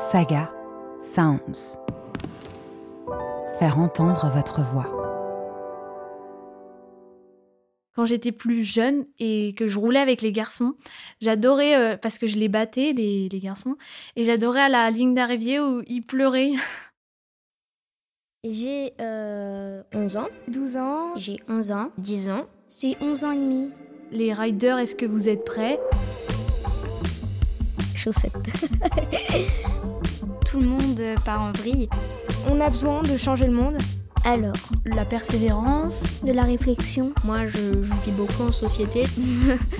Saga Sounds. Faire entendre votre voix. Quand j'étais plus jeune et que je roulais avec les garçons, j'adorais, euh, parce que je les battais, les, les garçons, et j'adorais à la ligne d'arrivée où ils pleuraient. J'ai euh, 11 ans. 12 ans. J'ai 11 ans. 10 ans. J'ai 11 ans et demi. Les riders, est-ce que vous êtes prêts? Chaussettes. Tout le monde part en vrille. On a besoin de changer le monde. Alors, La persévérance De la réflexion. moi, je, je vis beaucoup en société.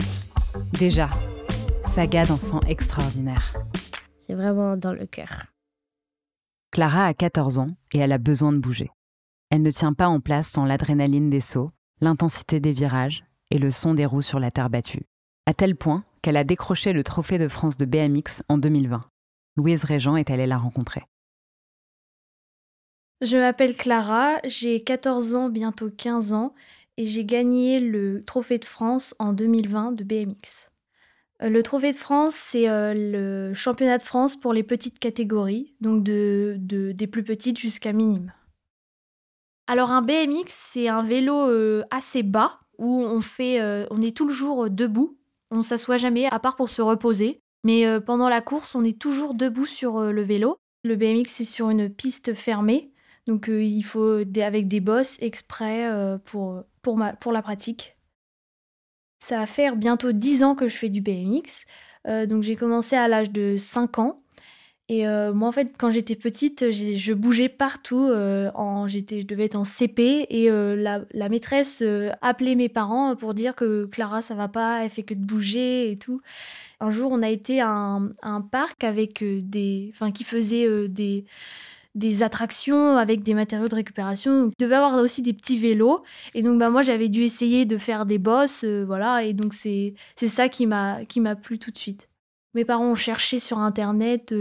Déjà, saga d'enfants extraordinaires. C'est vraiment dans le cœur. Clara a 14 ans et elle a besoin de bouger. Elle ne tient pas en place sans l'adrénaline des sauts, l'intensité des virages et le son des roues sur la terre battue. À tel point qu'elle a décroché le trophée de France de BMX en 2020. Louise Régent est allée la rencontrer. Je m'appelle Clara, j'ai 14 ans, bientôt 15 ans, et j'ai gagné le Trophée de France en 2020 de BMX. Euh, Le Trophée de France, c'est euh, le championnat de France pour les petites catégories, donc de, de- des plus petites jusqu'à minime. Alors un BMX, c'est un vélo euh, assez bas, où on, on est tout le jour debout, on s'assoit jamais, à part pour se reposer. Mais euh, pendant la course, on est toujours debout sur euh, le vélo. Le BMX, c'est sur une piste fermée. Donc euh, il faut des, avec des bosses exprès pour, la pratique. Ça va faire bientôt 10 ans que je fais du BMX. Donc j'ai commencé à l'âge de 5 ans. Et euh, moi en fait quand j'étais petite, je bougeais partout. euh, en, je devais être en CP et euh, la, la maîtresse appelait mes parents pour dire que Clara ça va pas, elle fait que de bouger et tout. Un jour on a été à un, un parc avec des, enfin qui faisait des des attractions avec des matériaux de récupération. Il devait avoir aussi des petits vélos. Et donc, bah, moi, j'avais dû essayer de faire des bosses. voilà. Et donc, c'est ça qui m'a qui m'a plu tout de suite. Mes parents ont cherché sur Internet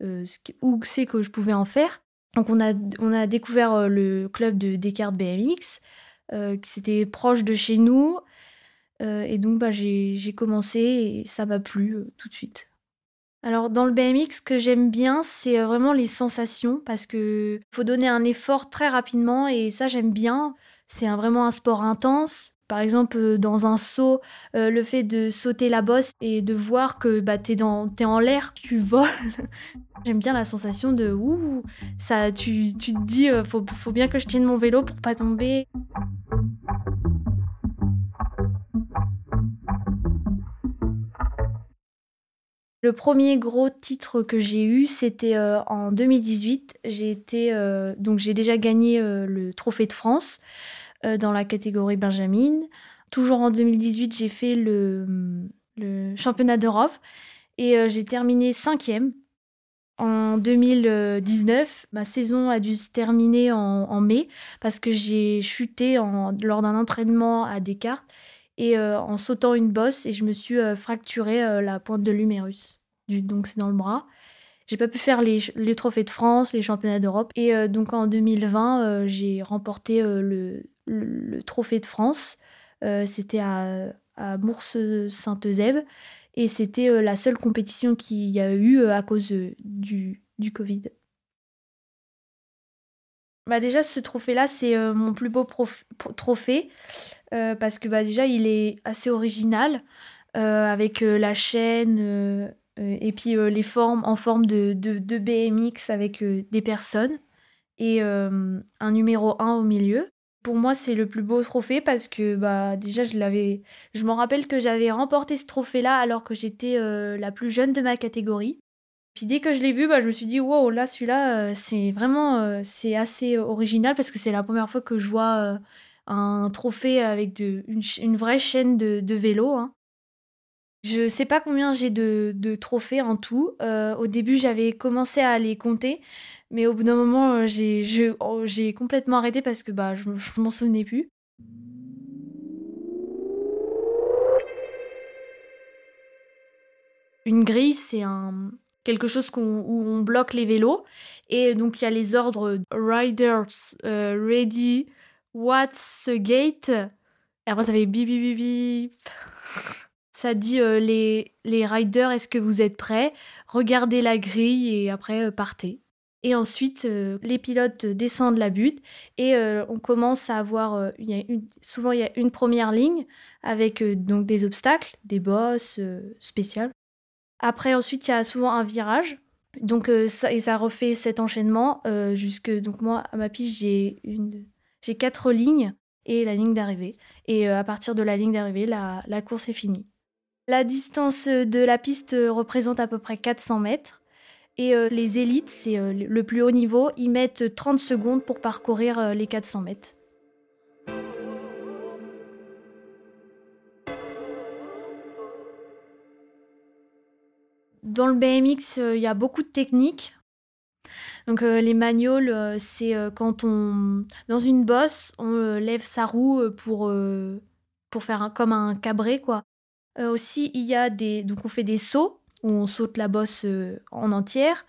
où c'est que je pouvais en faire. Donc, on a, on a découvert euh, le club de Descartes BMX, euh, qui c'était proche de chez nous. Euh, et donc, bah, j'ai commencé et ça m'a plu euh, tout de suite. Alors dans le BMX, ce que j'aime bien, c'est euh, vraiment les sensations parce que faut donner un effort très rapidement et ça j'aime bien. C'est vraiment un sport intense. Par exemple, euh, dans un saut, euh, le fait de sauter la bosse et de voir que bah, t'es dans, en l'air, tu voles. J'aime bien la sensation de ouh, ça, tu, te dis, euh, faut, bien que je tienne mon vélo pour pas tomber. Le premier gros titre que j'ai eu, c'était en 2018. J'ai été donc j'ai déjà gagné le Trophée de France dans la catégorie Benjamin. Toujours en 2018, j'ai fait le, championnat d'Europe et euh, j'ai terminé cinquième. En 2019, ma saison a dû se terminer en, mai parce que j'ai chuté lors d'un entraînement à Descartes et euh, en sautant une bosse et je me suis euh, fracturé euh, la pointe de l'humérus. Donc c'est dans le bras. J'ai pas pu faire les, les trophées de France, les championnats d'Europe. Et euh, donc en 2020, euh, j'ai remporté euh, le, le- trophée de France. Euh, c'était à, à Mours-Sainte-Eusèbe. Et c'était euh, la seule compétition qu'il y a eu euh, à cause du, du Covid. Bah déjà, ce trophée-là, c'est mon plus beau trophée parce que bah, déjà, il est assez original avec la chaîne et puis les formes en forme de, de, de BMX avec des personnes et un numéro 1 au milieu. Pour moi, c'est le plus beau trophée parce que bah, déjà, je l'avais. Je m'en rappelle que j'avais remporté ce trophée-là alors que j'étais euh, la plus jeune de ma catégorie. Puis dès que je l'ai vu, bah, je me suis dit, wow, là, celui-là, euh, c'est vraiment euh, c'est assez original parce que c'est la première fois que je vois un trophée avec une, vraie chaîne de, de vélo. hein. Je sais pas combien j'ai de, trophées en tout. Au début, j'avais commencé à les compter, mais au bout d'un moment, euh, oh, j'ai complètement arrêté parce que bah, je, je m'en souvenais plus. Une grille, c'est un quelque chose où on bloque les vélos et donc il y a les ordres riders euh, ready what's the gate? Et après ça fait bip bip bip Ça dit les, les riders, est-ce que vous êtes prêts? Regardez la grille et après partez. Et ensuite, les pilotes descendent la butte et on commence à avoir. a souvent, il y a une première ligne avec donc des obstacles, des bosses spéciales. Après, ensuite, il y a souvent un virage. Donc, ça, et ça refait cet enchaînement jusque. Donc, moi, à ma piste, j'ai une, j'ai quatre lignes et la ligne d'arrivée. Et à partir de la ligne d'arrivée, la course est finie. La distance de la piste représente à peu près 400 mètres. Et euh, les élites, c'est euh, le plus haut niveau, ils mettent 30 secondes pour parcourir euh, les 400 mètres. Dans le BMX, il y a beaucoup de techniques. Donc les magnoles, c'est quand on dans une bosse, on lève sa roue pour pour faire comme un cabré quoi. aussi il y a des donc on fait des sauts où on saute la bosse euh, en entière.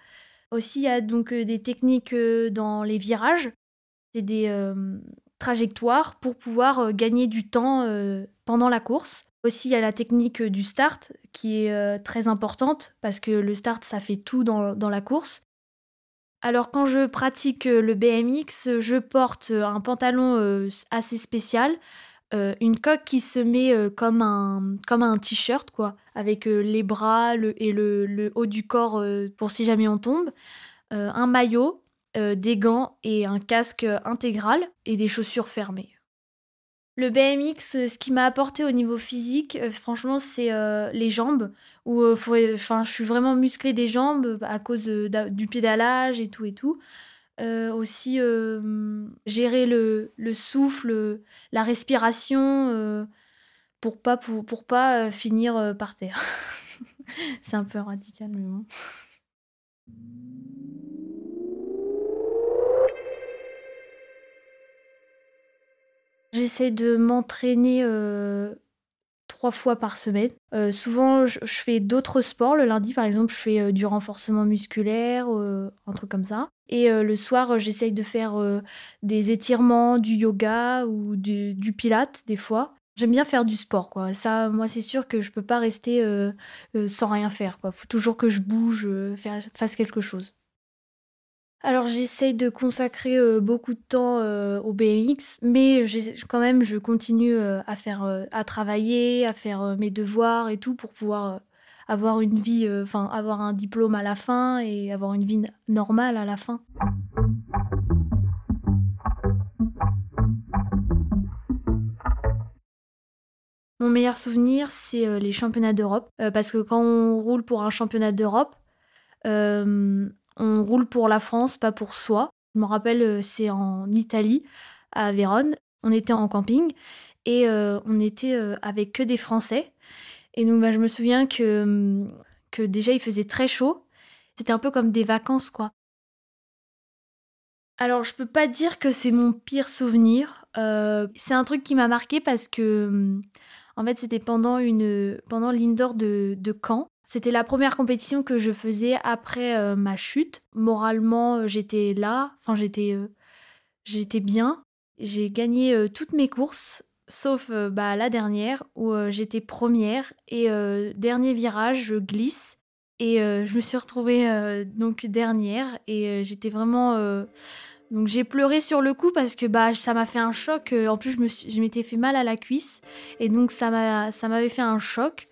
Aussi, il y a donc euh, des techniques euh, dans les virages. C'est des trajectoires pour pouvoir gagner du temps pendant la course. Aussi, il y a la technique du start qui est très importante parce que le start, ça fait tout dans, dans la course. Alors quand je pratique le BMX, je porte un pantalon assez spécial euh, une coque qui se met euh, comme un, comme un t-shirt, quoi, avec euh, les bras et le, haut du corps pour si jamais on tombe, un maillot, des gants et un casque intégral et des chaussures fermées. Le BMX, ce qui m'a apporté au niveau physique, franchement, c'est les jambes. Où, enfin, je suis vraiment musclée des jambes à cause du pédalage et tout et tout. Euh, aussi euh, gérer le, le, souffle, la respiration euh, pour pas, pour, pour pas finir par terre. C'est un peu radical, mais bon. J'essaie de m'entraîner trois fois par semaine. Euh, souvent, je, fais d'autres sports. Le lundi, par exemple, je fais euh, du renforcement musculaire, euh, un truc comme ça. Et le soir, j'essaye de faire des étirements, du yoga ou du, du pilate des fois. J'aime bien faire du sport, quoi. Ça, moi, c'est sûr que je peux pas rester sans rien faire, quoi. Faut toujours que je bouge, fasse quelque chose. Alors j'essaye de consacrer euh, beaucoup de temps euh, au BMX, mais quand même je continue euh, à faire, à travailler, à faire mes devoirs et tout pour pouvoir avoir une vie, enfin avoir un diplôme à la fin et avoir une vie normale à la fin. Mon meilleur souvenir, c'est les championnats d'Europe, parce que quand on roule pour un championnat d'Europe, on roule pour la France, pas pour soi. Je me rappelle, euh, c'est en Italie, à Vérone. On était en camping et euh, on était euh, avec que des Français. Et donc, bah, je me souviens que, hum, que déjà, il faisait très chaud. C'était un peu comme des vacances, quoi. Alors, je peux pas dire que c'est mon pire souvenir. c'est un truc qui m'a marqué parce que, hum, en fait, c'était pendant pendant l'indoor de, de Caen. C'était la première compétition que je faisais après euh, ma chute. Moralement, euh, j'étais là, enfin j'étais euh, j'étais bien. J'ai gagné toutes mes courses sauf bah, la dernière où j'étais première et dernier virage, je glisse et je me suis retrouvée donc dernière et j'étais vraiment donc j'ai pleuré sur le coup parce que bah ça m'a fait un choc. En plus je m'étais fait mal à la cuisse et donc ça m'a ça m'avait fait un choc.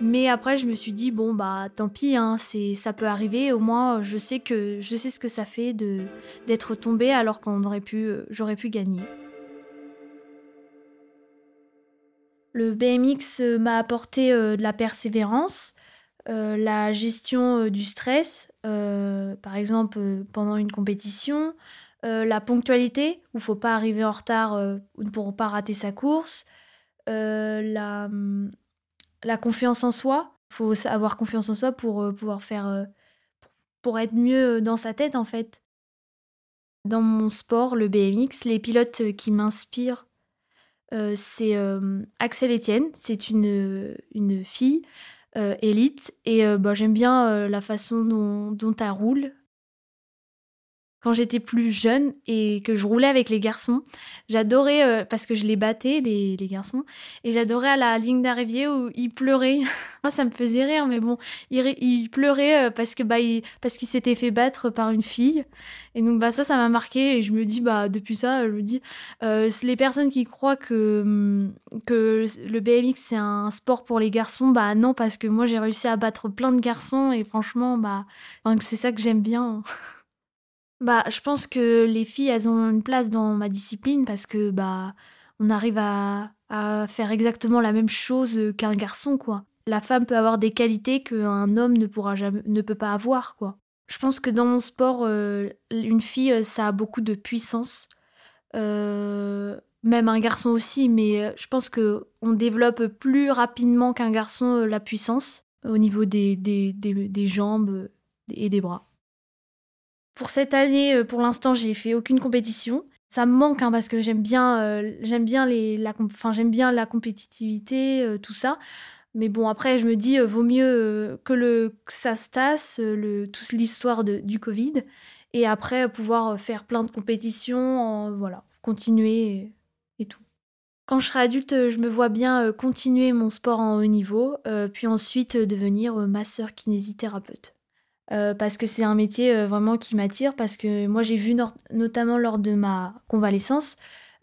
Mais après, je me suis dit bon bah tant pis, hein, c'est ça peut arriver. Au moins, je sais que je sais ce que ça fait de d'être tombé alors qu'on aurait pu, euh, j'aurais pu gagner. Le BMX euh, m'a apporté euh, de la persévérance, la gestion du stress, par exemple pendant une compétition, la ponctualité, où il faut pas arriver en retard pour pas rater sa course, la hum, la confiance en soi. Il faut avoir confiance en soi pour euh, pouvoir faire. Euh, pour être mieux dans sa tête, en fait. Dans mon sport, le BMX, les pilotes qui m'inspirent, euh, c'est Axel Etienne. C'est une, une fille élite. Et bah, j'aime bien la façon dont, dont elle roule. Quand j'étais plus jeune et que je roulais avec les garçons, j'adorais, euh, parce que je les battais, les, les garçons, et j'adorais à la ligne d'arrivée où ils pleuraient. Moi, ça me faisait rire, mais bon, ils, ils pleuraient euh, parce que bah, il, parce qu'ils s'étaient fait battre par une fille. Et donc, bah, ça, ça m'a marqué, et je me dis, bah, depuis ça, je me dis, euh, les personnes qui croient que, hum, que le BMX, c'est un sport pour les garçons, bah, non, parce que moi, j'ai réussi à battre plein de garçons, et franchement, bah, c'est ça que j'aime bien. Bah, je pense que les filles, elles ont une place dans ma discipline parce que bah, on arrive à, faire exactement la même chose qu'un garçon, quoi. La femme peut avoir des qualités qu'un homme ne pourra jamais, ne peut pas avoir, quoi. Je pense que dans mon sport, euh, une fille, ça a beaucoup de puissance. Euh, même un garçon aussi, mais je pense que on développe plus rapidement qu'un garçon la puissance au niveau des, des, des jambes et des bras. Pour cette année, euh, pour l'instant, j'ai fait aucune compétition. Ça me manque hein, parce que j'aime bien, euh, j'aime bien les, la, j'aime bien la compétitivité, euh, tout ça. Mais bon, après, je me dis, vaut mieux que le ça se tasse, le, toute l'histoire du Covid, et après pouvoir faire plein de compétitions, voilà, continuer et, tout. Quand je serai adulte, je me vois bien continuer mon sport en haut niveau, puis ensuite devenir masseur kinésithérapeute. Euh, parce que c'est un métier euh, vraiment qui m'attire, parce que moi j'ai vu notamment lors de ma convalescence,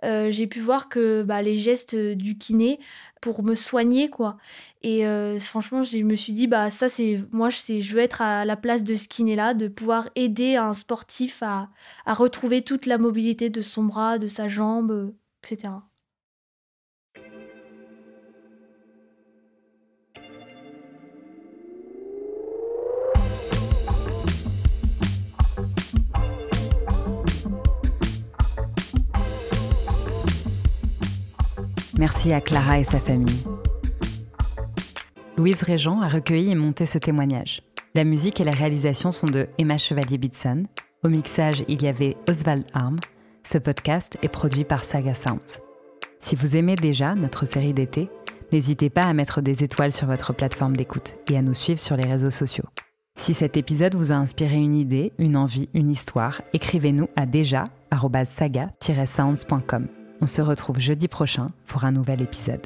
euh, j'ai pu voir que bah, les gestes du kiné pour me soigner quoi. Et franchement, je me suis dit bah ça c'est moi je veux être à la place de ce kiné là, de pouvoir aider un sportif à, à retrouver toute la mobilité de son bras, de sa jambe, etc. Merci à Clara et sa famille. Louise Régent a recueilli et monté ce témoignage. La musique et la réalisation sont de Emma Chevalier-Bitson. Au mixage, il y avait Oswald Arm. Ce podcast est produit par Saga Sounds. Si vous aimez déjà notre série d'été, n'hésitez pas à mettre des étoiles sur votre plateforme d'écoute et à nous suivre sur les réseaux sociaux. Si cet épisode vous a inspiré une idée, une envie, une histoire, écrivez-nous à déjà-saga-sounds.com. On se retrouve jeudi prochain pour un nouvel épisode.